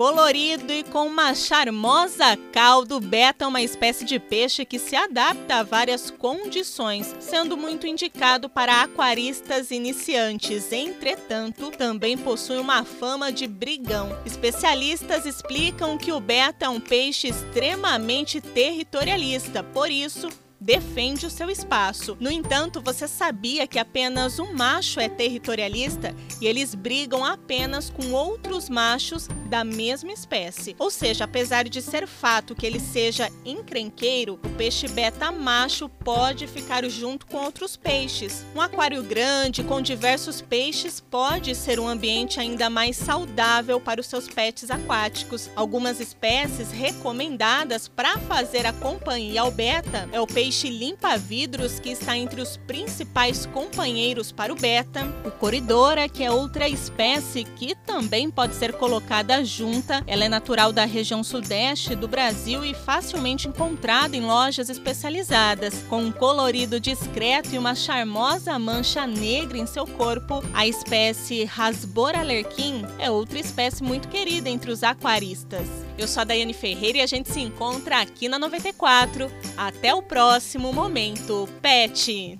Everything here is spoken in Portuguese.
Colorido e com uma charmosa cauda, o beta é uma espécie de peixe que se adapta a várias condições, sendo muito indicado para aquaristas iniciantes. Entretanto, também possui uma fama de brigão. Especialistas explicam que o beta é um peixe extremamente territorialista, por isso, defende o seu espaço. No entanto, você sabia que apenas um macho é territorialista e eles brigam apenas com outros machos da mesma espécie. Ou seja, apesar de ser fato que ele seja encrenqueiro, o peixe beta macho pode ficar junto com outros peixes. Um aquário grande com diversos peixes pode ser um ambiente ainda mais saudável para os seus pets aquáticos. Algumas espécies recomendadas para fazer a companhia ao beta é o peixe peixe limpa-vidros que está entre os principais companheiros para o beta, o coridora, que é outra espécie que também pode ser colocada junta. Ela é natural da região sudeste do Brasil e facilmente encontrada em lojas especializadas. Com um colorido discreto e uma charmosa mancha negra em seu corpo, a espécie Rasbora lerquim é outra espécie muito querida entre os aquaristas. Eu sou a Daiane Ferreira e a gente se encontra aqui na 94. Até o próximo! Próximo momento, Pet.